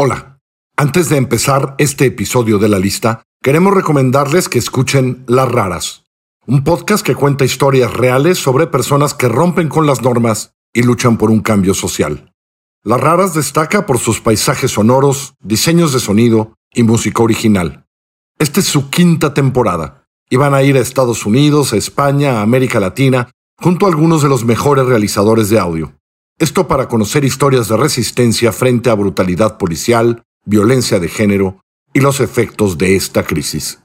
Hola. Antes de empezar este episodio de la lista, queremos recomendarles que escuchen Las Raras, un podcast que cuenta historias reales sobre personas que rompen con las normas y luchan por un cambio social. Las Raras destaca por sus paisajes sonoros, diseños de sonido y música original. Esta es su quinta temporada y van a ir a Estados Unidos, a España, a América Latina, junto a algunos de los mejores realizadores de audio. Esto para conocer historias de resistencia frente a brutalidad policial, violencia de género y los efectos de esta crisis.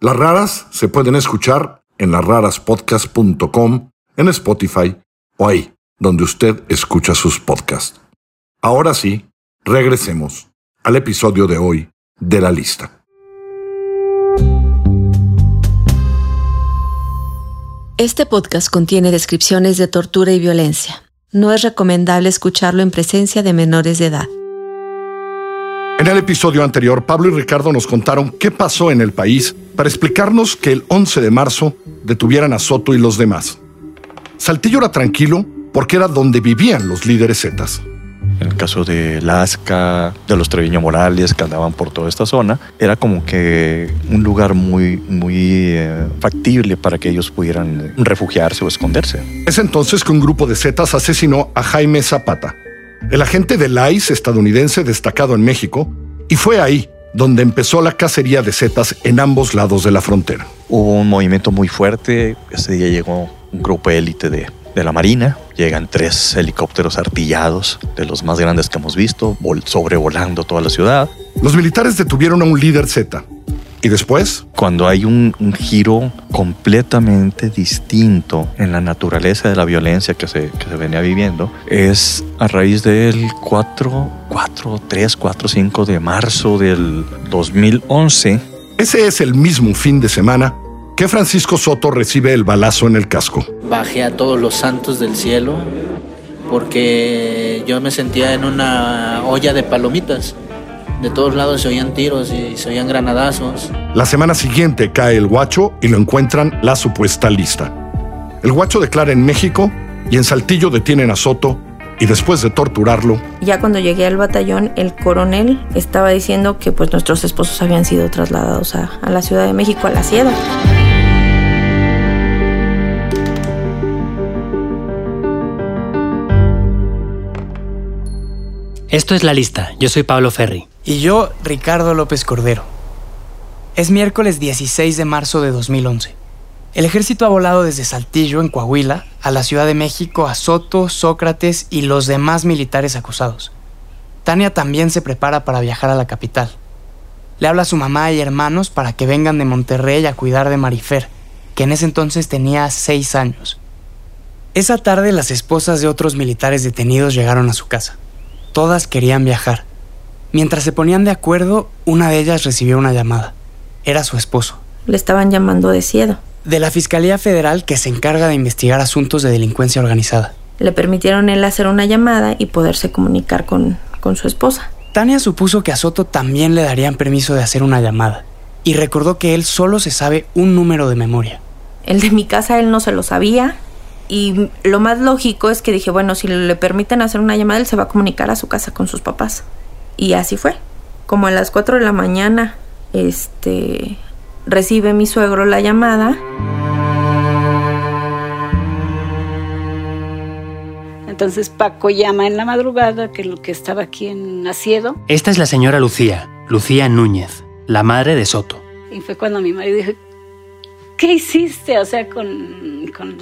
Las raras se pueden escuchar en lasraraspodcast.com, en Spotify o ahí, donde usted escucha sus podcasts. Ahora sí, regresemos al episodio de hoy de la lista. Este podcast contiene descripciones de tortura y violencia. No es recomendable escucharlo en presencia de menores de edad. En el episodio anterior, Pablo y Ricardo nos contaron qué pasó en el país para explicarnos que el 11 de marzo detuvieran a Soto y los demás. Saltillo era tranquilo porque era donde vivían los líderes zetas. Caso de Lasca, de los Treviño Morales que andaban por toda esta zona, era como que un lugar muy, muy eh, factible para que ellos pudieran refugiarse o esconderse. Es entonces que un grupo de zetas asesinó a Jaime Zapata, el agente del ICE estadounidense destacado en México, y fue ahí donde empezó la cacería de zetas en ambos lados de la frontera. Hubo un movimiento muy fuerte, ese día llegó un grupo élite de de la Marina. Llegan tres helicópteros artillados, de los más grandes que hemos visto, sobrevolando toda la ciudad. Los militares detuvieron a un líder Z. ¿Y después? Cuando hay un, giro completamente distinto en la naturaleza de la violencia que se, que se venía viviendo, es a raíz del 4, 4, 3, 4, 5 de marzo del 2011. Ese es el mismo fin de semana que Francisco Soto recibe el balazo en el casco. Bajé a todos los santos del cielo porque yo me sentía en una olla de palomitas. De todos lados se oían tiros y se oían granadazos. La semana siguiente cae el guacho y lo encuentran la supuesta lista. El guacho declara en México y en Saltillo detienen a Soto y después de torturarlo. Ya cuando llegué al batallón, el coronel estaba diciendo que pues nuestros esposos habían sido trasladados a, a la Ciudad de México, a la Sierra. Esto es La Lista. Yo soy Pablo Ferri. Y yo, Ricardo López Cordero. Es miércoles 16 de marzo de 2011. El ejército ha volado desde Saltillo, en Coahuila, a la Ciudad de México a Soto, Sócrates y los demás militares acusados. Tania también se prepara para viajar a la capital. Le habla a su mamá y hermanos para que vengan de Monterrey a cuidar de Marifer, que en ese entonces tenía seis años. Esa tarde las esposas de otros militares detenidos llegaron a su casa. Todas querían viajar. Mientras se ponían de acuerdo, una de ellas recibió una llamada. Era su esposo. Le estaban llamando de Ciedo. De la Fiscalía Federal que se encarga de investigar asuntos de delincuencia organizada. Le permitieron él hacer una llamada y poderse comunicar con, con su esposa. Tania supuso que a Soto también le darían permiso de hacer una llamada y recordó que él solo se sabe un número de memoria. El de mi casa él no se lo sabía, y lo más lógico es que dije, bueno, si le permiten hacer una llamada, él se va a comunicar a su casa con sus papás. Y así fue. Como a las 4 de la mañana, este, recibe mi suegro la llamada. Entonces Paco llama en la madrugada, que lo que estaba aquí en Asiedo. Esta es la señora Lucía, Lucía Núñez, la madre de Soto. Y fue cuando mi marido dijo, ¿qué hiciste? O sea, con, con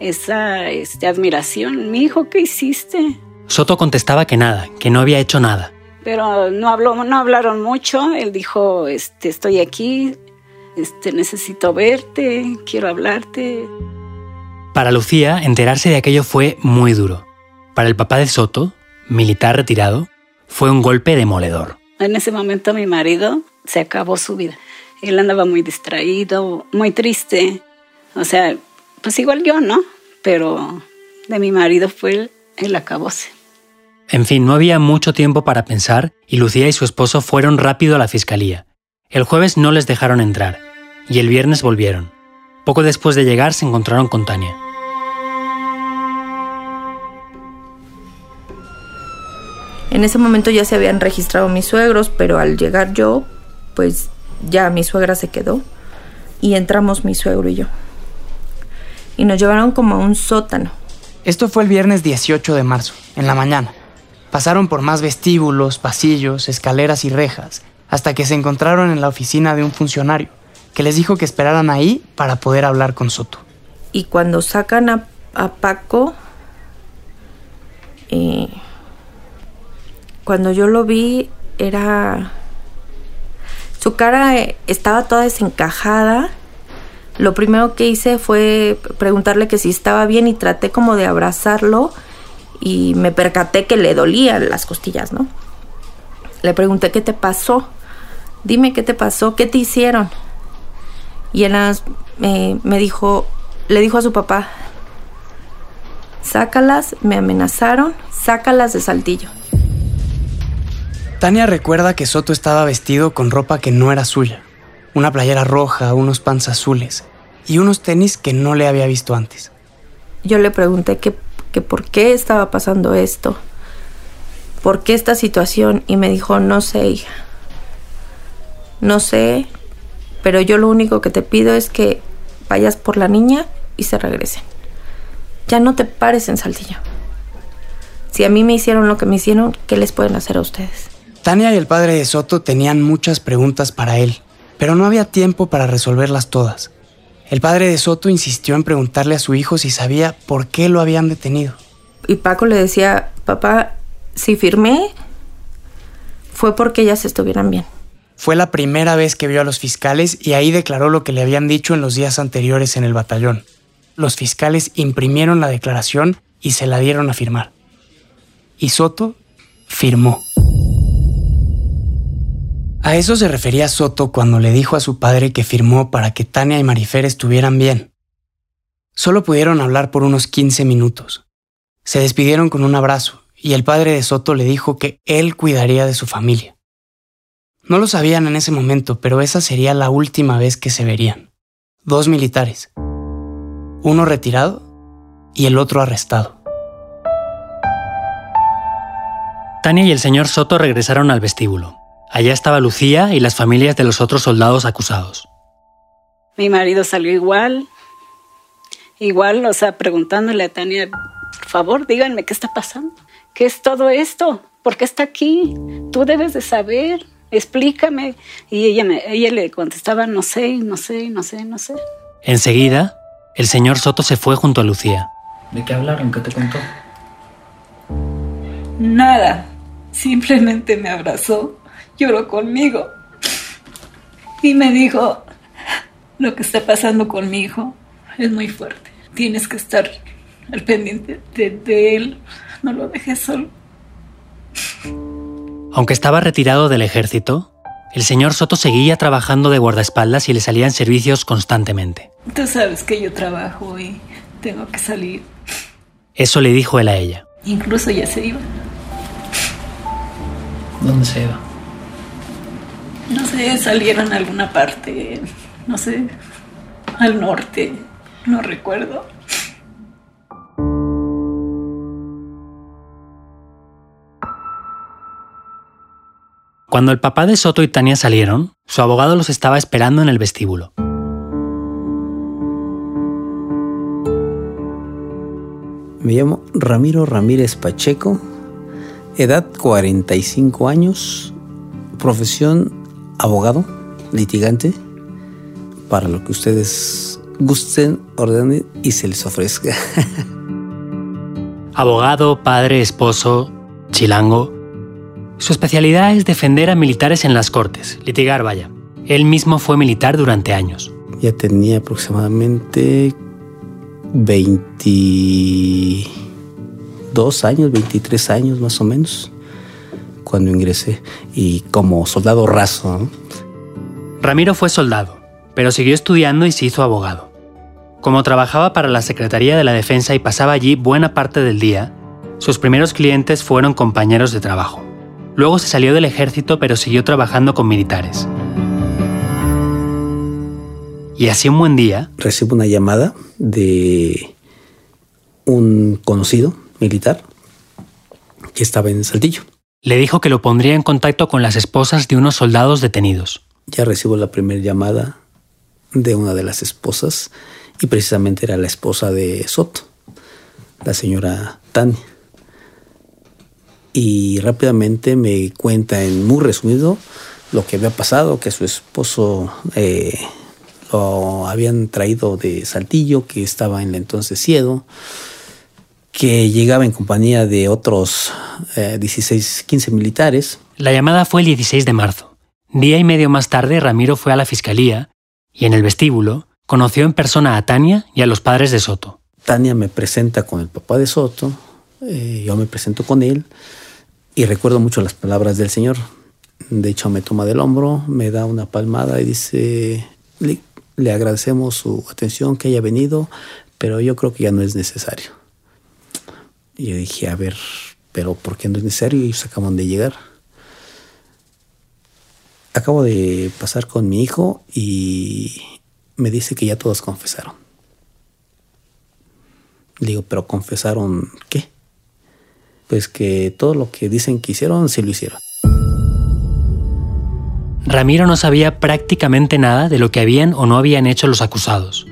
esa este, admiración. Mi hijo, ¿qué hiciste? Soto contestaba que nada, que no había hecho nada. Pero no, habló, no hablaron mucho. Él dijo, este, estoy aquí, este, necesito verte, quiero hablarte. Para Lucía, enterarse de aquello fue muy duro. Para el papá de Soto, militar retirado, fue un golpe demoledor. En ese momento mi marido se acabó su vida. Él andaba muy distraído, muy triste. O sea, pues igual yo, ¿no? Pero de mi marido fue el, el acabose. En fin, no había mucho tiempo para pensar y Lucía y su esposo fueron rápido a la fiscalía. El jueves no les dejaron entrar y el viernes volvieron. Poco después de llegar se encontraron con Tania. En ese momento ya se habían registrado mis suegros, pero al llegar yo, pues ya mi suegra se quedó y entramos mi suegro y yo. Y nos llevaron como a un sótano. Esto fue el viernes 18 de marzo, en la mañana. Pasaron por más vestíbulos, pasillos, escaleras y rejas, hasta que se encontraron en la oficina de un funcionario, que les dijo que esperaran ahí para poder hablar con Soto. Y cuando sacan a, a Paco, eh, cuando yo lo vi, era... Su cara eh, estaba toda desencajada. Lo primero que hice fue preguntarle que si estaba bien y traté como de abrazarlo y me percaté que le dolían las costillas, ¿no? Le pregunté qué te pasó. Dime qué te pasó, qué te hicieron. Y él eh, me dijo, le dijo a su papá, sácalas, me amenazaron, sácalas de Saltillo. Tania recuerda que Soto estaba vestido con ropa que no era suya, una playera roja, unos pants azules y unos tenis que no le había visto antes. Yo le pregunté que, que por qué estaba pasando esto, por qué esta situación y me dijo, no sé, hija, no sé, pero yo lo único que te pido es que vayas por la niña y se regresen. Ya no te pares en Saltillo. Si a mí me hicieron lo que me hicieron, ¿qué les pueden hacer a ustedes? Tania y el padre de Soto tenían muchas preguntas para él, pero no había tiempo para resolverlas todas. El padre de Soto insistió en preguntarle a su hijo si sabía por qué lo habían detenido. Y Paco le decía, papá, si firmé, fue porque ellas estuvieran bien. Fue la primera vez que vio a los fiscales y ahí declaró lo que le habían dicho en los días anteriores en el batallón. Los fiscales imprimieron la declaración y se la dieron a firmar. Y Soto firmó. A eso se refería Soto cuando le dijo a su padre que firmó para que Tania y Marifer estuvieran bien. Solo pudieron hablar por unos 15 minutos. Se despidieron con un abrazo y el padre de Soto le dijo que él cuidaría de su familia. No lo sabían en ese momento, pero esa sería la última vez que se verían. Dos militares. Uno retirado y el otro arrestado. Tania y el señor Soto regresaron al vestíbulo. Allá estaba Lucía y las familias de los otros soldados acusados. Mi marido salió igual, igual, o sea, preguntándole a Tania, por favor, díganme qué está pasando, qué es todo esto, por qué está aquí, tú debes de saber, explícame. Y ella, me, ella le contestaba, no sé, no sé, no sé, no sé. Enseguida, el señor Soto se fue junto a Lucía. ¿De qué hablaron? ¿Qué te contó? Nada, simplemente me abrazó lloró conmigo y me dijo, lo que está pasando con mi hijo es muy fuerte. Tienes que estar al pendiente de, de, él. No lo dejes solo. Aunque estaba retirado del ejército, el señor Soto seguía trabajando de guardaespaldas y le salían servicios constantemente. Tú sabes que yo trabajo y tengo que salir. Eso le dijo él a ella. Incluso ya se iba. ¿Dónde se iba? No sé, salieron a alguna parte, no sé, al norte, no recuerdo. Cuando el papá de Soto y Tania salieron, su abogado los estaba esperando en el vestíbulo. Me llamo Ramiro Ramírez Pacheco, edad 45 años, profesión abogado, litigante, para lo que ustedes gusten, ordenen y se les ofrezca. abogado, padre, esposo, chilango. Su especialidad es defender a militares en las cortes, litigar, vaya. Él mismo fue militar durante años. Ya tenía aproximadamente 22 años, 23 años más o menos cuando ingresé y como soldado raso. ¿no? Ramiro fue soldado, pero siguió estudiando y se hizo abogado. Como trabajaba para la Secretaría de la Defensa y pasaba allí buena parte del día, sus primeros clientes fueron compañeros de trabajo. Luego se salió del ejército pero siguió trabajando con militares. Y así un buen día... Recibo una llamada de un conocido militar que estaba en Saltillo. Le dijo que lo pondría en contacto con las esposas de unos soldados detenidos. Ya recibo la primera llamada de una de las esposas y precisamente era la esposa de Soto, la señora Tania. Y rápidamente me cuenta en muy resumido lo que había pasado, que su esposo eh, lo habían traído de Saltillo, que estaba en la entonces Ciedo, que llegaba en compañía de otros 16, eh, 15 militares. La llamada fue el 16 de marzo. Día y medio más tarde, Ramiro fue a la fiscalía y en el vestíbulo conoció en persona a Tania y a los padres de Soto. Tania me presenta con el papá de Soto, eh, yo me presento con él y recuerdo mucho las palabras del señor. De hecho, me toma del hombro, me da una palmada y dice, le, le agradecemos su atención, que haya venido, pero yo creo que ya no es necesario. Y yo dije, a ver, pero ¿por qué no es necesario? Ellos acaban de llegar. Acabo de pasar con mi hijo y me dice que ya todos confesaron. Le digo, pero confesaron qué? Pues que todo lo que dicen que hicieron, sí lo hicieron. Ramiro no sabía prácticamente nada de lo que habían o no habían hecho los acusados.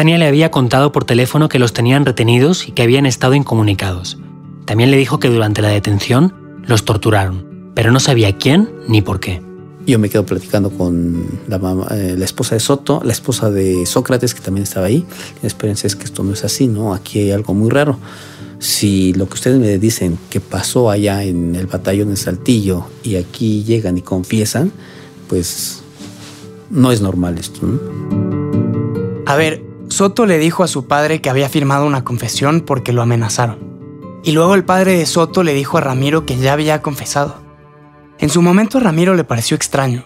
Tania le había contado por teléfono que los tenían retenidos y que habían estado incomunicados. También le dijo que durante la detención los torturaron, pero no sabía quién ni por qué. Yo me quedo platicando con la, eh, la esposa de Soto, la esposa de Sócrates, que también estaba ahí. Espérense, es que esto no es así, ¿no? Aquí hay algo muy raro. Si lo que ustedes me dicen que pasó allá en el batallón de Saltillo y aquí llegan y confiesan, pues no es normal esto. ¿no? A ver, Soto le dijo a su padre que había firmado una confesión porque lo amenazaron. Y luego el padre de Soto le dijo a Ramiro que ya había confesado. En su momento a Ramiro le pareció extraño.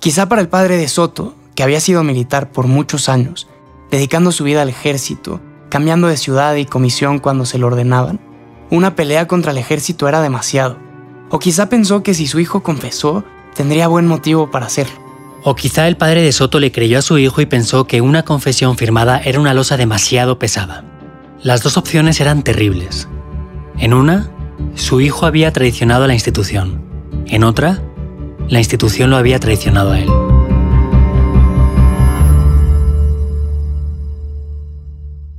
Quizá para el padre de Soto, que había sido militar por muchos años, dedicando su vida al ejército, cambiando de ciudad y comisión cuando se lo ordenaban, una pelea contra el ejército era demasiado. O quizá pensó que si su hijo confesó, tendría buen motivo para hacerlo. O quizá el padre de Soto le creyó a su hijo y pensó que una confesión firmada era una losa demasiado pesada. Las dos opciones eran terribles. En una, su hijo había traicionado a la institución. En otra, la institución lo había traicionado a él.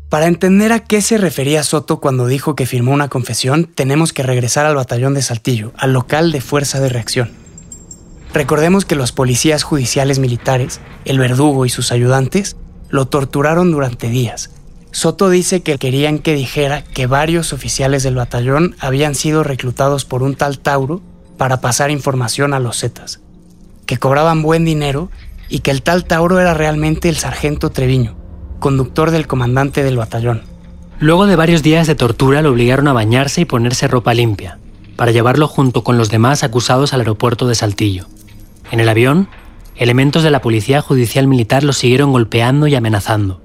Para entender a qué se refería Soto cuando dijo que firmó una confesión, tenemos que regresar al batallón de Saltillo, al local de fuerza de reacción. Recordemos que los policías judiciales militares, el verdugo y sus ayudantes, lo torturaron durante días. Soto dice que querían que dijera que varios oficiales del batallón habían sido reclutados por un tal Tauro para pasar información a los Zetas, que cobraban buen dinero y que el tal Tauro era realmente el sargento Treviño, conductor del comandante del batallón. Luego de varios días de tortura lo obligaron a bañarse y ponerse ropa limpia, para llevarlo junto con los demás acusados al aeropuerto de Saltillo. En el avión, elementos de la Policía Judicial Militar lo siguieron golpeando y amenazando.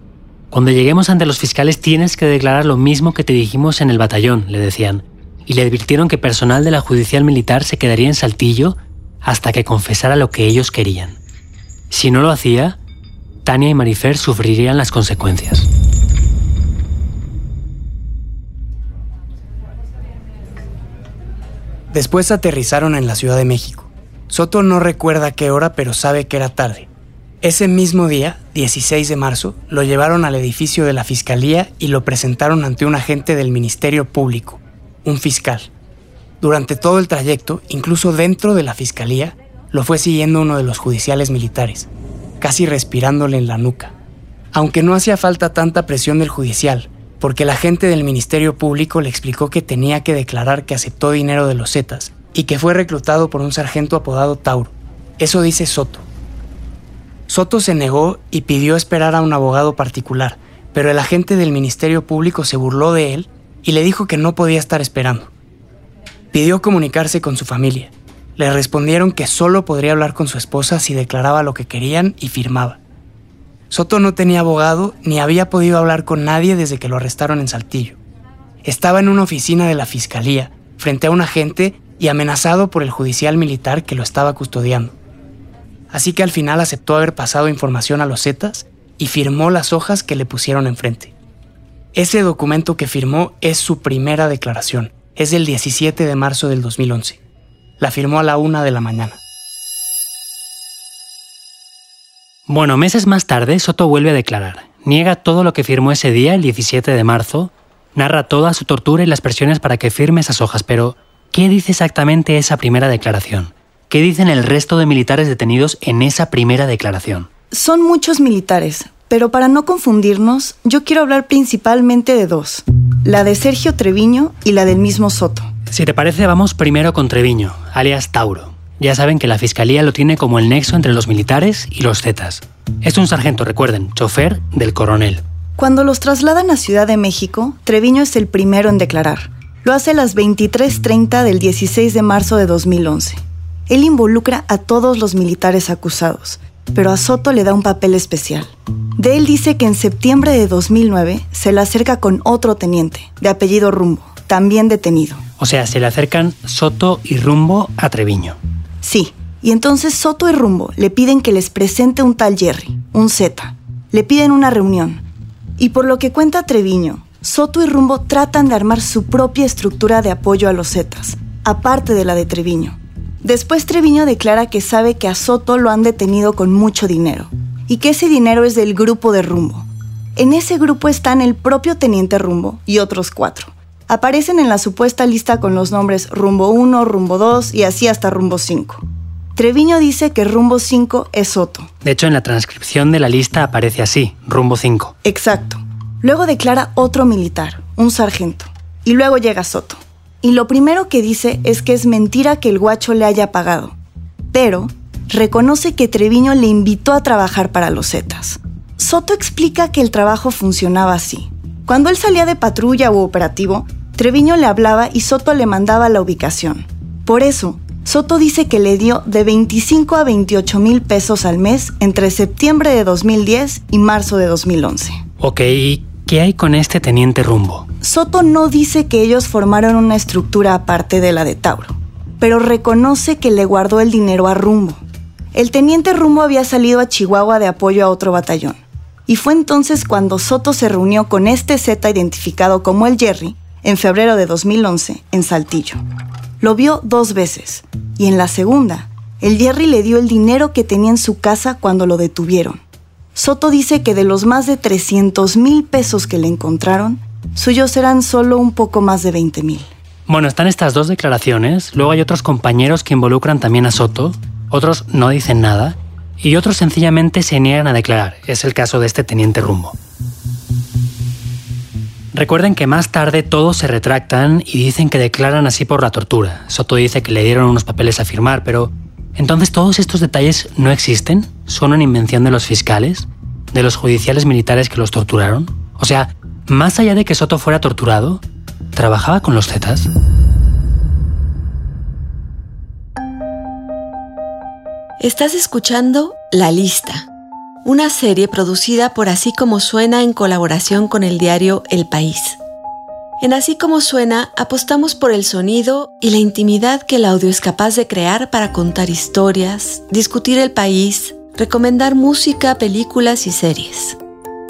Cuando lleguemos ante los fiscales tienes que declarar lo mismo que te dijimos en el batallón, le decían, y le advirtieron que personal de la Judicial Militar se quedaría en Saltillo hasta que confesara lo que ellos querían. Si no lo hacía, Tania y Marifer sufrirían las consecuencias. Después aterrizaron en la Ciudad de México. Soto no recuerda qué hora, pero sabe que era tarde. Ese mismo día, 16 de marzo, lo llevaron al edificio de la Fiscalía y lo presentaron ante un agente del Ministerio Público, un fiscal. Durante todo el trayecto, incluso dentro de la Fiscalía, lo fue siguiendo uno de los judiciales militares, casi respirándole en la nuca. Aunque no hacía falta tanta presión del judicial, porque el agente del Ministerio Público le explicó que tenía que declarar que aceptó dinero de los Zetas y que fue reclutado por un sargento apodado Tauro. Eso dice Soto. Soto se negó y pidió esperar a un abogado particular, pero el agente del Ministerio Público se burló de él y le dijo que no podía estar esperando. Pidió comunicarse con su familia. Le respondieron que solo podría hablar con su esposa si declaraba lo que querían y firmaba. Soto no tenía abogado ni había podido hablar con nadie desde que lo arrestaron en Saltillo. Estaba en una oficina de la fiscalía, frente a un agente y amenazado por el judicial militar que lo estaba custodiando. Así que al final aceptó haber pasado información a los Zetas y firmó las hojas que le pusieron enfrente. Ese documento que firmó es su primera declaración, Es del 17 de marzo del 2011. La firmó a la una de la mañana. Bueno, meses más tarde, Soto vuelve a declarar. Niega todo lo que firmó ese día, el 17 de marzo, narra toda su tortura y las presiones para que firme esas hojas, pero ¿qué dice exactamente esa primera declaración? ¿Qué dicen el resto de militares detenidos en esa primera declaración? Son muchos militares, pero para no confundirnos, yo quiero hablar principalmente de dos, la de Sergio Treviño y la del mismo Soto. Si te parece, vamos primero con Treviño, alias Tauro. Ya saben que la fiscalía lo tiene como el nexo entre los militares y los Zetas. Es un sargento, recuerden, chofer del coronel. Cuando los trasladan a Ciudad de México, Treviño es el primero en declarar. Lo hace a las 23.30 del 16 de marzo de 2011. Él involucra a todos los militares acusados, pero a Soto le da un papel especial. De él dice que en septiembre de 2009 se le acerca con otro teniente, de apellido Rumbo, también detenido. O sea, se le acercan Soto y Rumbo a Treviño. Sí, y entonces Soto y Rumbo le piden que les presente un tal Jerry, un Z. Le piden una reunión. Y por lo que cuenta Treviño, Soto y Rumbo tratan de armar su propia estructura de apoyo a los Zetas, aparte de la de Treviño. Después Treviño declara que sabe que a Soto lo han detenido con mucho dinero y que ese dinero es del grupo de Rumbo. En ese grupo están el propio teniente Rumbo y otros cuatro. Aparecen en la supuesta lista con los nombres Rumbo 1, Rumbo 2 y así hasta Rumbo 5. Treviño dice que Rumbo 5 es Soto. De hecho, en la transcripción de la lista aparece así, Rumbo 5. Exacto. Luego declara otro militar, un sargento. Y luego llega Soto. Y lo primero que dice es que es mentira que el guacho le haya pagado. Pero reconoce que Treviño le invitó a trabajar para los Zetas. Soto explica que el trabajo funcionaba así. Cuando él salía de patrulla u operativo, Treviño le hablaba y Soto le mandaba la ubicación. Por eso, Soto dice que le dio de 25 a 28 mil pesos al mes entre septiembre de 2010 y marzo de 2011. Ok, ¿y qué hay con este teniente Rumbo? Soto no dice que ellos formaron una estructura aparte de la de Tauro, pero reconoce que le guardó el dinero a Rumbo. El teniente Rumbo había salido a Chihuahua de apoyo a otro batallón, y fue entonces cuando Soto se reunió con este Z identificado como el Jerry en febrero de 2011 en Saltillo. Lo vio dos veces, y en la segunda, el Jerry le dio el dinero que tenía en su casa cuando lo detuvieron. Soto dice que de los más de 300 mil pesos que le encontraron, suyos serán solo un poco más de 20 mil. Bueno, están estas dos declaraciones, luego hay otros compañeros que involucran también a Soto, otros no dicen nada y otros sencillamente se niegan a declarar. Es el caso de este teniente Rumbo. Recuerden que más tarde todos se retractan y dicen que declaran así por la tortura. Soto dice que le dieron unos papeles a firmar, pero entonces todos estos detalles no existen, son una invención de los fiscales, de los judiciales militares que los torturaron. O sea, más allá de que Soto fuera torturado, ¿trabajaba con los Zetas? Estás escuchando La Lista, una serie producida por Así como Suena en colaboración con el diario El País. En Así como Suena apostamos por el sonido y la intimidad que el audio es capaz de crear para contar historias, discutir el país, recomendar música, películas y series.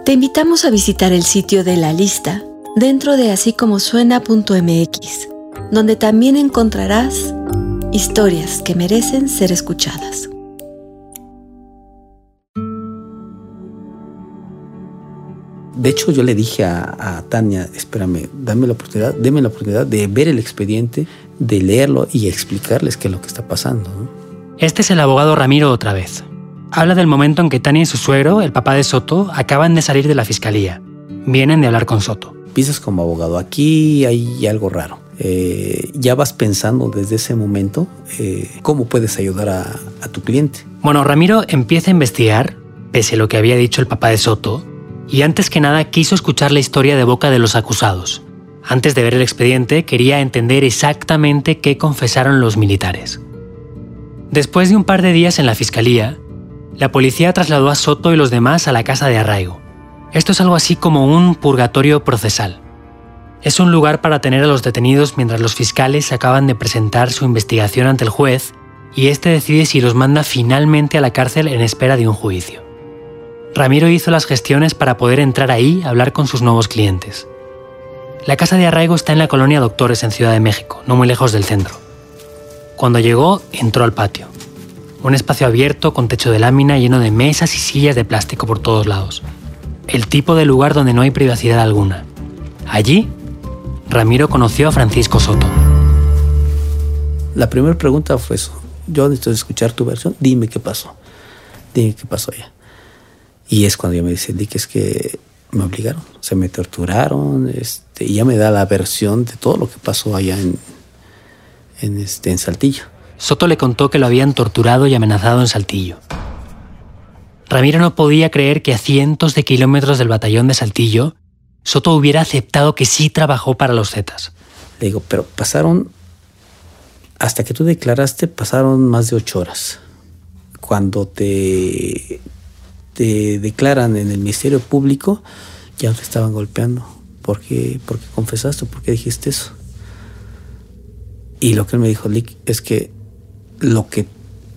Te invitamos a visitar el sitio de La Lista dentro de así como suena.mx, donde también encontrarás historias que merecen ser escuchadas. De hecho, yo le dije a, Tania, espérame, dame la oportunidad, deme la oportunidad de ver el expediente, de leerlo y explicarles qué es lo que está pasando. Este es el abogado Ramiro otra vez. Habla del momento en que Tania y su suegro, el papá de Soto, acaban de salir de la fiscalía. Vienen de hablar con Soto. Piensas como abogado, aquí hay algo raro. Eh, ya vas pensando desde ese momento eh, cómo puedes ayudar a, a tu cliente. Bueno, Ramiro empieza a investigar, pese a lo que había dicho el papá de Soto, y antes que nada quiso escuchar la historia de boca de los acusados. Antes de ver el expediente, quería entender exactamente qué confesaron los militares. Después de un par de días en la fiscalía, la policía trasladó a Soto y los demás a la casa de arraigo. Esto es algo así como un purgatorio procesal. Es un lugar para tener a los detenidos mientras los fiscales acaban de presentar su investigación ante el juez y este decide si los manda finalmente a la cárcel en espera de un juicio. Ramiro hizo las gestiones para poder entrar ahí a hablar con sus nuevos clientes. La casa de arraigo está en la colonia Doctores en Ciudad de México, no muy lejos del centro. Cuando llegó, entró al patio. Un espacio abierto con techo de lámina lleno de mesas y sillas de plástico por todos lados. El tipo de lugar donde no hay privacidad alguna. Allí, Ramiro conoció a Francisco Soto. La primera pregunta fue eso. Yo necesito escuchar tu versión. Dime qué pasó. Dime qué pasó allá. Y es cuando yo me dice, di que es que me obligaron, se me torturaron, este, y ya me da la versión de todo lo que pasó allá en, en, este, en Saltillo. Soto le contó que lo habían torturado y amenazado en Saltillo. Ramiro no podía creer que a cientos de kilómetros del batallón de Saltillo, Soto hubiera aceptado que sí trabajó para los Zetas. Le digo, pero pasaron, hasta que tú declaraste, pasaron más de ocho horas. Cuando te, te declaran en el Ministerio Público, ya te estaban golpeando. ¿Por qué, ¿Por qué confesaste? ¿Por qué dijiste eso? Y lo que él me dijo, Lick, es que lo que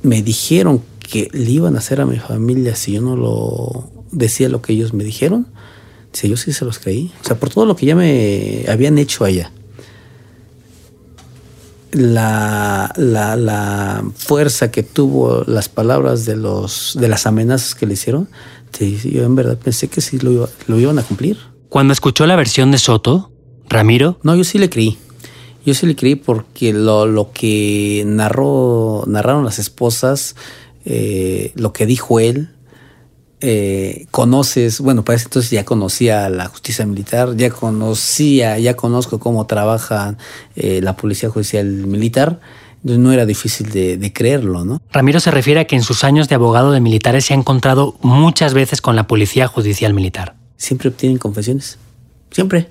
me dijeron que le iban a hacer a mi familia si yo no lo decía lo que ellos me dijeron, dice, yo sí se los creí. O sea, por todo lo que ya me habían hecho allá. La, la, la fuerza que tuvo las palabras de, los, de las amenazas que le hicieron, yo en verdad pensé que sí lo, iba, lo iban a cumplir. Cuando escuchó la versión de Soto, Ramiro... No, yo sí le creí. Yo sí le creí porque lo, lo que narró, narraron las esposas, eh, lo que dijo él, eh, conoces, bueno, para ese entonces ya conocía la justicia militar, ya conocía, ya conozco cómo trabaja eh, la policía judicial militar, entonces no era difícil de, de, creerlo, ¿no? Ramiro se refiere a que en sus años de abogado de militares se ha encontrado muchas veces con la policía judicial militar. Siempre obtienen confesiones, siempre.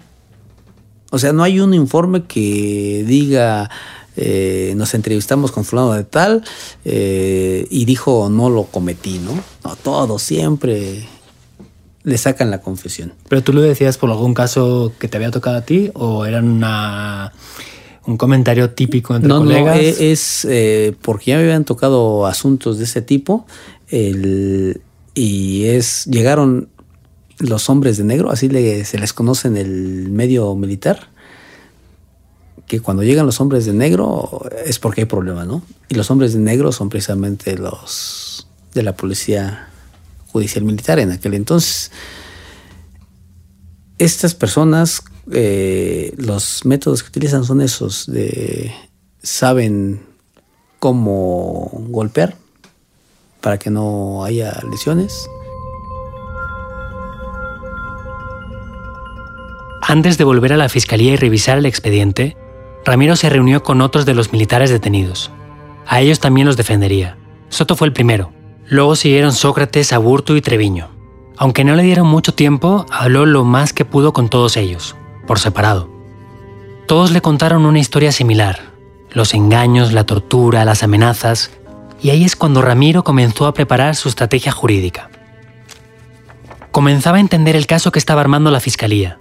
O sea, no hay un informe que diga eh, nos entrevistamos con fulano de tal eh, y dijo no lo cometí, ¿no? No, todo siempre le sacan la confesión. ¿Pero tú lo decías por algún caso que te había tocado a ti o era una, un comentario típico entre no, colegas? No, es eh, porque ya me habían tocado asuntos de ese tipo el, y es llegaron los hombres de negro, así se les conoce en el medio militar, que cuando llegan los hombres de negro es porque hay problemas, ¿no? Y los hombres de negro son precisamente los de la policía judicial militar en aquel entonces. Estas personas, eh, los métodos que utilizan son esos, de saben cómo golpear para que no haya lesiones. Antes de volver a la fiscalía y revisar el expediente, Ramiro se reunió con otros de los militares detenidos. A ellos también los defendería. Soto fue el primero. Luego siguieron Sócrates, Aburto y Treviño. Aunque no le dieron mucho tiempo, habló lo más que pudo con todos ellos, por separado. Todos le contaron una historia similar, los engaños, la tortura, las amenazas, y ahí es cuando Ramiro comenzó a preparar su estrategia jurídica. Comenzaba a entender el caso que estaba armando la fiscalía.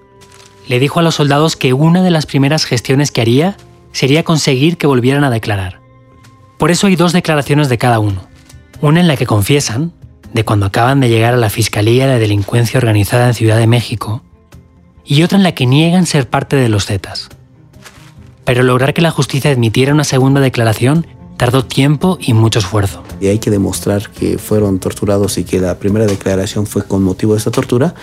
Le dijo a los soldados que una de las primeras gestiones que haría sería conseguir que volvieran a declarar. Por eso hay dos declaraciones de cada uno. Una en la que confiesan, de cuando acaban de llegar a la Fiscalía de Delincuencia Organizada en Ciudad de México, y otra en la que niegan ser parte de los Zetas. Pero lograr que la justicia admitiera una segunda declaración tardó tiempo y mucho esfuerzo. Y hay que demostrar que fueron torturados y que la primera declaración fue con motivo de esta tortura.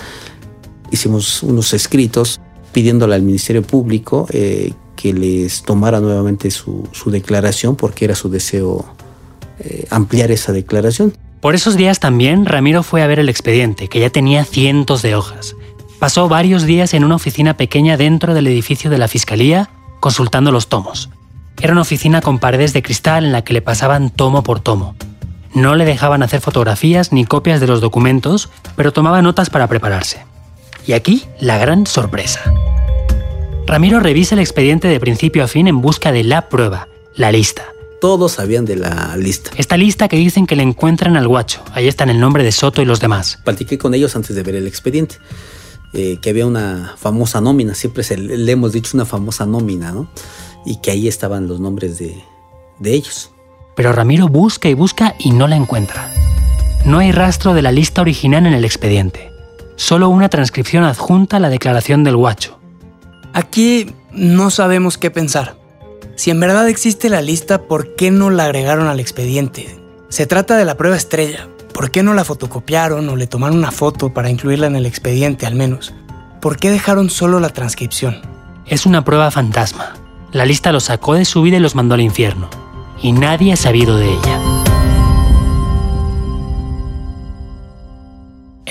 Hicimos unos escritos pidiéndole al Ministerio Público eh, que les tomara nuevamente su, declaración porque era su deseo eh, ampliar esa declaración. Por esos días también Ramiro fue a ver el expediente, que ya tenía cientos de hojas. Pasó varios días en una oficina pequeña dentro del edificio de la Fiscalía consultando los tomos. Era una oficina con paredes de cristal en la que le pasaban tomo por tomo. No le dejaban hacer fotografías ni copias de los documentos, pero tomaba notas para prepararse. Y aquí la gran sorpresa. Ramiro revisa el expediente de principio a fin en busca de la prueba, la lista. Todos sabían de la lista. Esta lista que dicen que le encuentran al guacho. Ahí están el nombre de Soto y los demás. Platiqué con ellos antes de ver el expediente. Eh, que había una famosa nómina, siempre se, le hemos dicho una famosa nómina, ¿no? Y que ahí estaban los nombres de, de ellos. Pero Ramiro busca y busca y no la encuentra. No hay rastro de la lista original en el expediente solo una transcripción adjunta a la declaración del guacho. Aquí no sabemos qué pensar. Si en verdad existe la lista, ¿por qué no la agregaron al expediente? Se trata de la prueba estrella. ¿Por qué no la fotocopiaron o le tomaron una foto para incluirla en el expediente al menos? ¿Por qué dejaron solo la transcripción? Es una prueba fantasma. La lista los sacó de su vida y los mandó al infierno. Y nadie ha sabido de ella.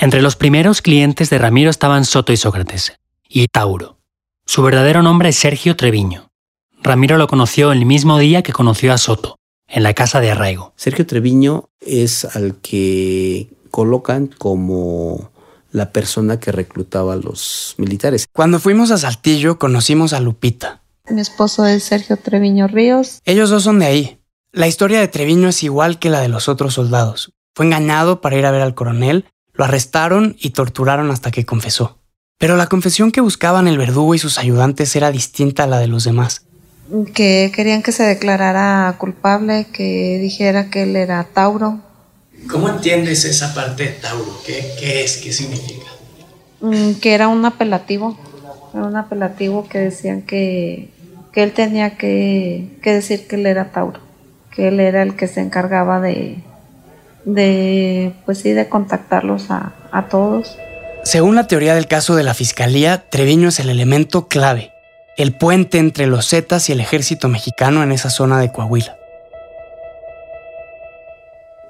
Entre los primeros clientes de Ramiro estaban Soto y Sócrates, y Tauro. Su verdadero nombre es Sergio Treviño. Ramiro lo conoció el mismo día que conoció a Soto, en la casa de arraigo. Sergio Treviño es al que colocan como la persona que reclutaba a los militares. Cuando fuimos a Saltillo conocimos a Lupita. Mi esposo es Sergio Treviño Ríos. Ellos dos son de ahí. La historia de Treviño es igual que la de los otros soldados. Fue engañado para ir a ver al coronel, lo arrestaron y torturaron hasta que confesó. Pero la confesión que buscaban el verdugo y sus ayudantes era distinta a la de los demás que querían que se declarara culpable, que dijera que él era Tauro. ¿Cómo entiendes esa parte de Tauro? ¿Qué, es? ¿Qué significa? Mm, que era un apelativo, era un apelativo que decían que, que él tenía que, que, decir que él era Tauro, que él era el que se encargaba de, de pues sí, de contactarlos a, a todos. Según la teoría del caso de la fiscalía, Treviño es el elemento clave el puente entre los Zetas y el ejército mexicano en esa zona de Coahuila.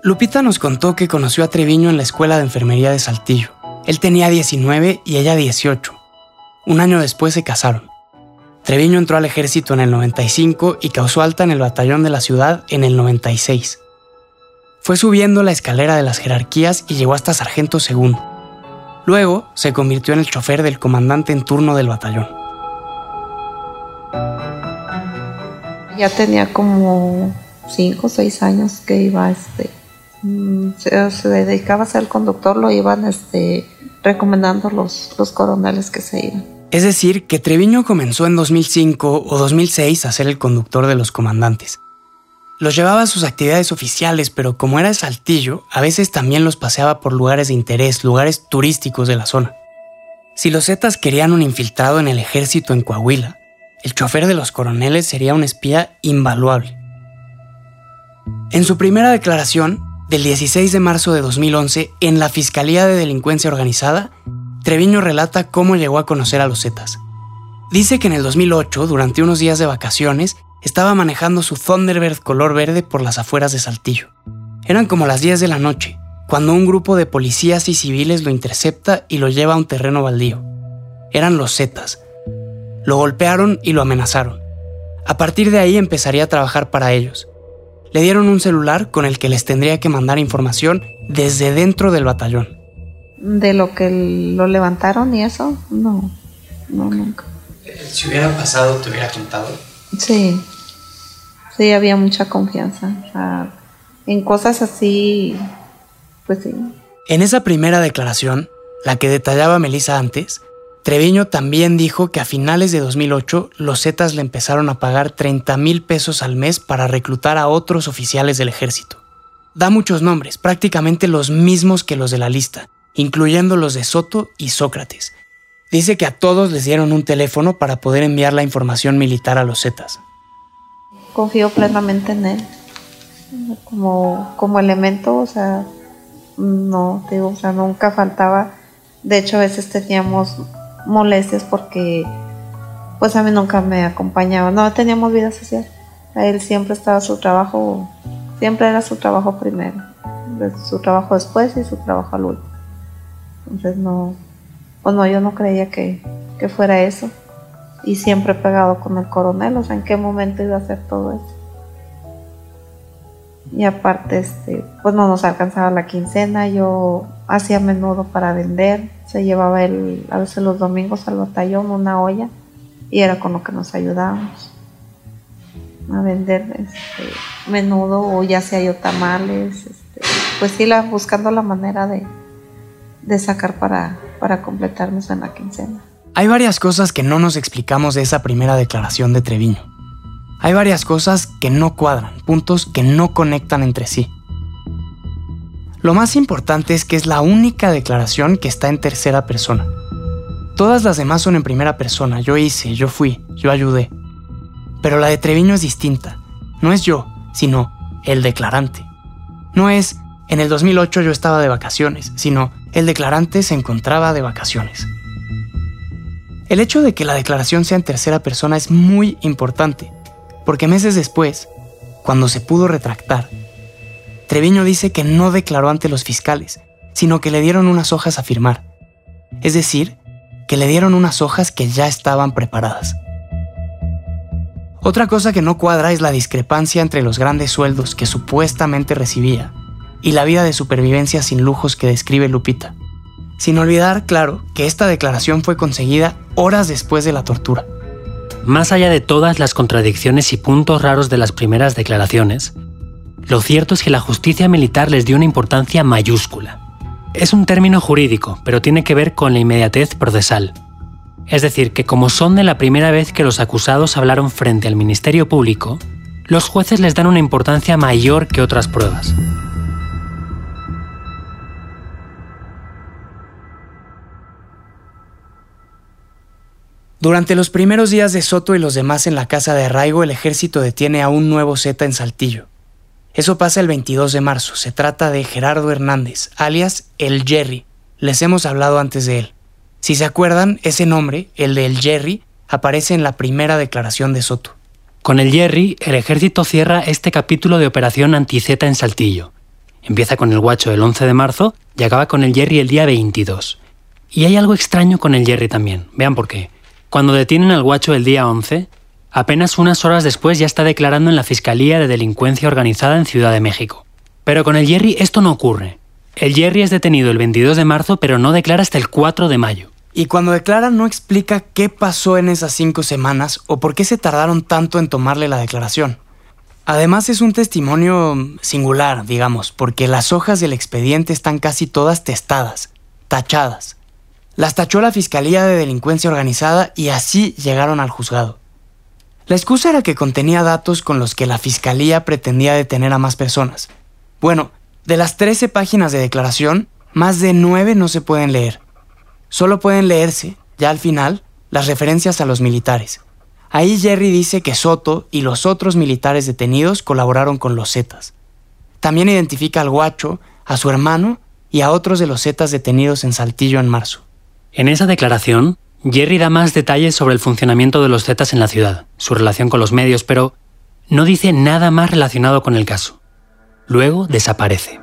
Lupita nos contó que conoció a Treviño en la escuela de enfermería de Saltillo. Él tenía 19 y ella 18. Un año después se casaron. Treviño entró al ejército en el 95 y causó alta en el batallón de la ciudad en el 96. Fue subiendo la escalera de las jerarquías y llegó hasta sargento segundo. Luego se convirtió en el chofer del comandante en turno del batallón. Ya tenía como cinco o seis años que iba, este, mm, se, dedicaba a ser conductor, lo iban este, recomendando los, los coroneles que se iban. Es decir, que Treviño comenzó en 2005 o 2006 a ser el conductor de los comandantes. Los llevaba a sus actividades oficiales, pero como era Saltillo, a veces también los paseaba por lugares de interés, lugares turísticos de la zona. Si los Zetas querían un infiltrado en el ejército en Coahuila, el chofer de los coroneles sería un espía invaluable. En su primera declaración, del 16 de marzo de 2011, en la Fiscalía de Delincuencia Organizada, Treviño relata cómo llegó a conocer a los Zetas. Dice que en el 2008, durante unos días de vacaciones, estaba manejando su Thunderbird color verde por las afueras de Saltillo. Eran como las 10 de la noche, cuando un grupo de policías y civiles lo intercepta y lo lleva a un terreno baldío. Eran los Zetas, lo golpearon y lo amenazaron. A partir de ahí empezaría a trabajar para ellos. Le dieron un celular con el que les tendría que mandar información desde dentro del batallón. ¿De lo que lo levantaron y eso? No, no, nunca. Si hubiera pasado, ¿te hubiera contado? Sí, sí, había mucha confianza. en cosas así, pues sí. En esa primera declaración, la que detallaba Melissa antes, Treviño también dijo que a finales de 2008 los Zetas le empezaron a pagar 30 mil pesos al mes para reclutar a otros oficiales del ejército. Da muchos nombres, prácticamente los mismos que los de la lista, incluyendo los de Soto y Sócrates. Dice que a todos les dieron un teléfono para poder enviar la información militar a los Zetas. Confío plenamente en él. Como, como elemento, o sea, no, digo, o sea, nunca faltaba. De hecho, a veces teníamos molestias porque pues a mí nunca me acompañaba, no teníamos vida social. A él siempre estaba su trabajo, siempre era su trabajo primero, su trabajo después y su trabajo al último. Entonces no, pues no, yo no creía que, que fuera eso. Y siempre pegado con el coronel, o sea, en qué momento iba a hacer todo eso. Y aparte, este, pues no nos alcanzaba la quincena, yo hacía menudo para vender, se llevaba él a veces los domingos al batallón una olla y era con lo que nos ayudábamos a vender este, menudo o ya sea yo tamales, este, pues sí, buscando la manera de, de sacar para, para completarnos en la quincena. Hay varias cosas que no nos explicamos de esa primera declaración de Treviño. Hay varias cosas que no cuadran, puntos que no conectan entre sí. Lo más importante es que es la única declaración que está en tercera persona. Todas las demás son en primera persona. Yo hice, yo fui, yo ayudé. Pero la de Treviño es distinta. No es yo, sino el declarante. No es, en el 2008 yo estaba de vacaciones, sino el declarante se encontraba de vacaciones. El hecho de que la declaración sea en tercera persona es muy importante, porque meses después, cuando se pudo retractar, Treviño dice que no declaró ante los fiscales, sino que le dieron unas hojas a firmar. Es decir, que le dieron unas hojas que ya estaban preparadas. Otra cosa que no cuadra es la discrepancia entre los grandes sueldos que supuestamente recibía y la vida de supervivencia sin lujos que describe Lupita. Sin olvidar, claro, que esta declaración fue conseguida horas después de la tortura. Más allá de todas las contradicciones y puntos raros de las primeras declaraciones, lo cierto es que la justicia militar les dio una importancia mayúscula. Es un término jurídico, pero tiene que ver con la inmediatez procesal. Es decir, que como son de la primera vez que los acusados hablaron frente al Ministerio Público, los jueces les dan una importancia mayor que otras pruebas. Durante los primeros días de Soto y los demás en la casa de arraigo, el ejército detiene a un nuevo Z en Saltillo. Eso pasa el 22 de marzo. Se trata de Gerardo Hernández, alias El Jerry. Les hemos hablado antes de él. Si se acuerdan, ese nombre, el de El Jerry, aparece en la primera declaración de Soto. Con el Jerry, el ejército cierra este capítulo de Operación Anti-Z en Saltillo. Empieza con el guacho el 11 de marzo y acaba con el Jerry el día 22. Y hay algo extraño con el Jerry también. Vean por qué. Cuando detienen al guacho el día 11, apenas unas horas después ya está declarando en la Fiscalía de Delincuencia Organizada en Ciudad de México. Pero con el Jerry esto no ocurre. El Jerry es detenido el 22 de marzo, pero no declara hasta el 4 de mayo. Y cuando declara no explica qué pasó en esas cinco semanas o por qué se tardaron tanto en tomarle la declaración. Además es un testimonio singular, digamos, porque las hojas del expediente están casi todas testadas, tachadas. Las tachó la Fiscalía de Delincuencia Organizada y así llegaron al juzgado. La excusa era que contenía datos con los que la Fiscalía pretendía detener a más personas. Bueno, de las 13 páginas de declaración, más de 9 no se pueden leer. Solo pueden leerse, ya al final, las referencias a los militares. Ahí Jerry dice que Soto y los otros militares detenidos colaboraron con los Zetas. También identifica al guacho, a su hermano y a otros de los Zetas detenidos en Saltillo en marzo. En esa declaración, Jerry da más detalles sobre el funcionamiento de los Zetas en la ciudad, su relación con los medios, pero no dice nada más relacionado con el caso. Luego desaparece.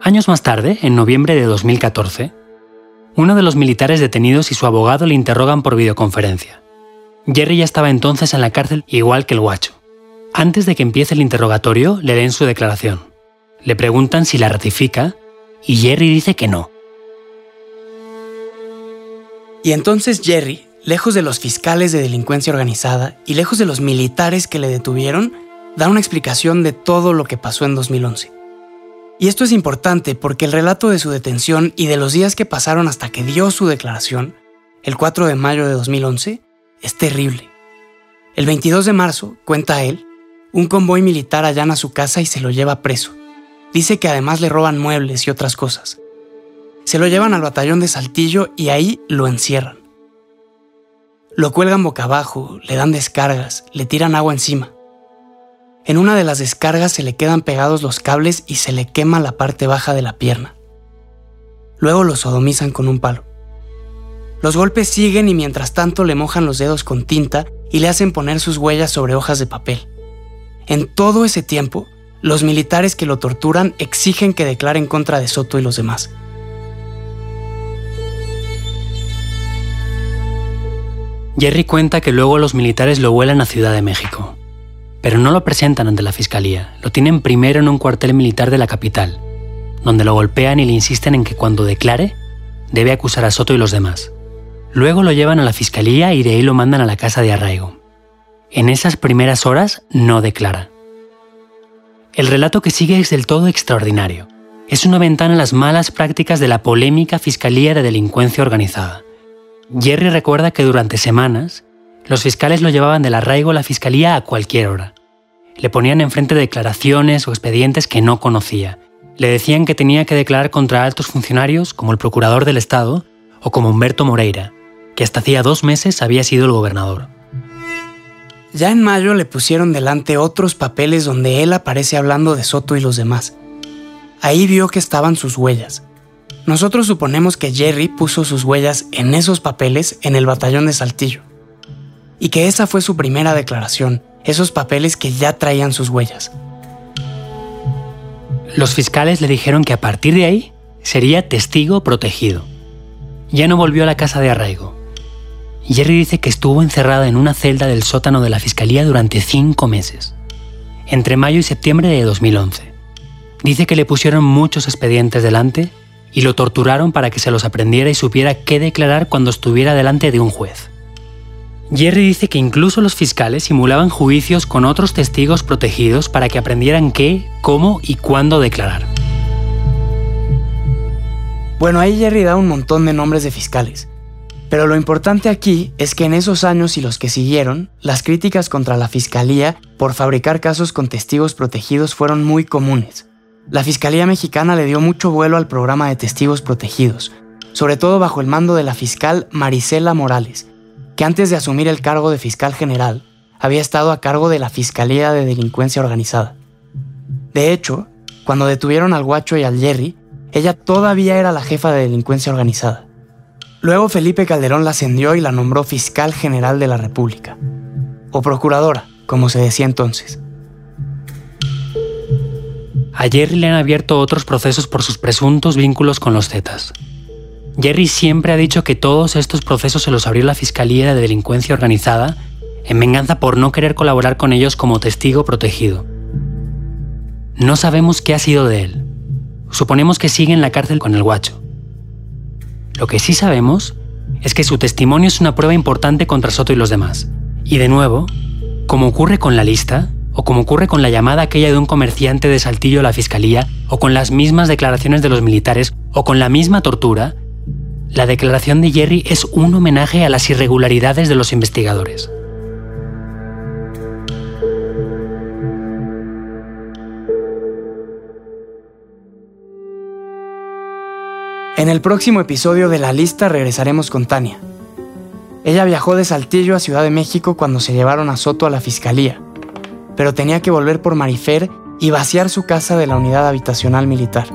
Años más tarde, en noviembre de 2014, uno de los militares detenidos y su abogado le interrogan por videoconferencia. Jerry ya estaba entonces en la cárcel igual que el guacho. Antes de que empiece el interrogatorio, le leen su declaración. Le preguntan si la ratifica y Jerry dice que no. Y entonces Jerry, lejos de los fiscales de delincuencia organizada y lejos de los militares que le detuvieron, da una explicación de todo lo que pasó en 2011. Y esto es importante porque el relato de su detención y de los días que pasaron hasta que dio su declaración, el 4 de mayo de 2011, es terrible. El 22 de marzo, cuenta él, un convoy militar allana su casa y se lo lleva preso. Dice que además le roban muebles y otras cosas. Se lo llevan al batallón de Saltillo y ahí lo encierran. Lo cuelgan boca abajo, le dan descargas, le tiran agua encima. En una de las descargas se le quedan pegados los cables y se le quema la parte baja de la pierna. Luego lo sodomizan con un palo. Los golpes siguen y mientras tanto le mojan los dedos con tinta y le hacen poner sus huellas sobre hojas de papel. En todo ese tiempo, los militares que lo torturan exigen que declare en contra de Soto y los demás. Jerry cuenta que luego los militares lo vuelan a Ciudad de México. Pero no lo presentan ante la fiscalía, lo tienen primero en un cuartel militar de la capital, donde lo golpean y le insisten en que cuando declare, debe acusar a Soto y los demás. Luego lo llevan a la fiscalía y de ahí lo mandan a la casa de arraigo. En esas primeras horas no declara. El relato que sigue es del todo extraordinario. Es una ventana a las malas prácticas de la polémica Fiscalía de Delincuencia Organizada. Jerry recuerda que durante semanas los fiscales lo llevaban del arraigo a la fiscalía a cualquier hora. Le ponían enfrente declaraciones o expedientes que no conocía. Le decían que tenía que declarar contra altos funcionarios, como el procurador del Estado, o como Humberto Moreira, que hasta hacía dos meses había sido el gobernador. Ya en mayo le pusieron delante otros papeles donde él aparece hablando de Soto y los demás. Ahí vio que estaban sus huellas. Nosotros suponemos que Jerry puso sus huellas en esos papeles en el batallón de Saltillo. Y que esa fue su primera declaración, esos papeles que ya traían sus huellas. Los fiscales le dijeron que a partir de ahí sería testigo protegido. Ya no volvió a la casa de arraigo. Jerry dice que estuvo encerrada en una celda del sótano de la fiscalía durante cinco meses, entre mayo y septiembre de 2011. Dice que le pusieron muchos expedientes delante y lo torturaron para que se los aprendiera y supiera qué declarar cuando estuviera delante de un juez. Jerry dice que incluso los fiscales simulaban juicios con otros testigos protegidos para que aprendieran qué, cómo y cuándo declarar. Bueno, ahí Jerry da un montón de nombres de fiscales. Pero lo importante aquí es que en esos años y los que siguieron, las críticas contra la Fiscalía por fabricar casos con testigos protegidos fueron muy comunes. La Fiscalía Mexicana le dio mucho vuelo al programa de testigos protegidos, sobre todo bajo el mando de la fiscal Marisela Morales, que antes de asumir el cargo de fiscal general, había estado a cargo de la Fiscalía de Delincuencia Organizada. De hecho, cuando detuvieron al Guacho y al Jerry, ella todavía era la jefa de delincuencia organizada. Luego Felipe Calderón la ascendió y la nombró fiscal general de la República, o procuradora, como se decía entonces. A Jerry le han abierto otros procesos por sus presuntos vínculos con los Zetas. Jerry siempre ha dicho que todos estos procesos se los abrió la Fiscalía de Delincuencia Organizada en venganza por no querer colaborar con ellos como testigo protegido. No sabemos qué ha sido de él. Suponemos que sigue en la cárcel con el guacho. Lo que sí sabemos es que su testimonio es una prueba importante contra Soto y los demás. Y de nuevo, como ocurre con la lista, o como ocurre con la llamada aquella de un comerciante de Saltillo a la fiscalía, o con las mismas declaraciones de los militares, o con la misma tortura, la declaración de Jerry es un homenaje a las irregularidades de los investigadores. En el próximo episodio de La Lista regresaremos con Tania. Ella viajó de Saltillo a Ciudad de México cuando se llevaron a Soto a la fiscalía, pero tenía que volver por Marifer y vaciar su casa de la unidad habitacional militar.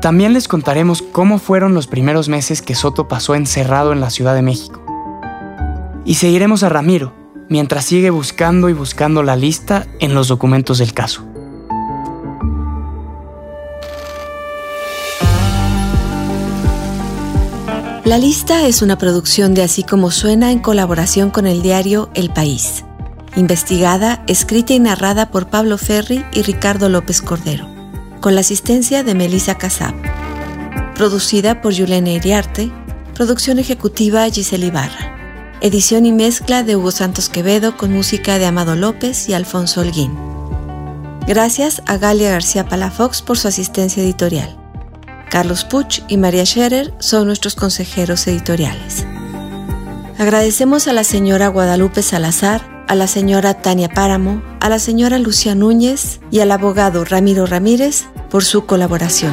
También les contaremos cómo fueron los primeros meses que Soto pasó encerrado en la Ciudad de México. Y seguiremos a Ramiro mientras sigue buscando y buscando la lista en los documentos del caso. La lista es una producción de Así como suena en colaboración con el diario El País. Investigada, escrita y narrada por Pablo Ferri y Ricardo López Cordero con la asistencia de Melissa Casab. Producida por Yulene Iriarte, producción ejecutiva Giselle Ibarra. Edición y mezcla de Hugo Santos Quevedo con música de Amado López y Alfonso Holguín. Gracias a Galia García Palafox por su asistencia editorial. Carlos Puch y María Scherer son nuestros consejeros editoriales. Agradecemos a la señora Guadalupe Salazar, a la señora Tania Páramo, a la señora Lucía Núñez y al abogado Ramiro Ramírez por su colaboración.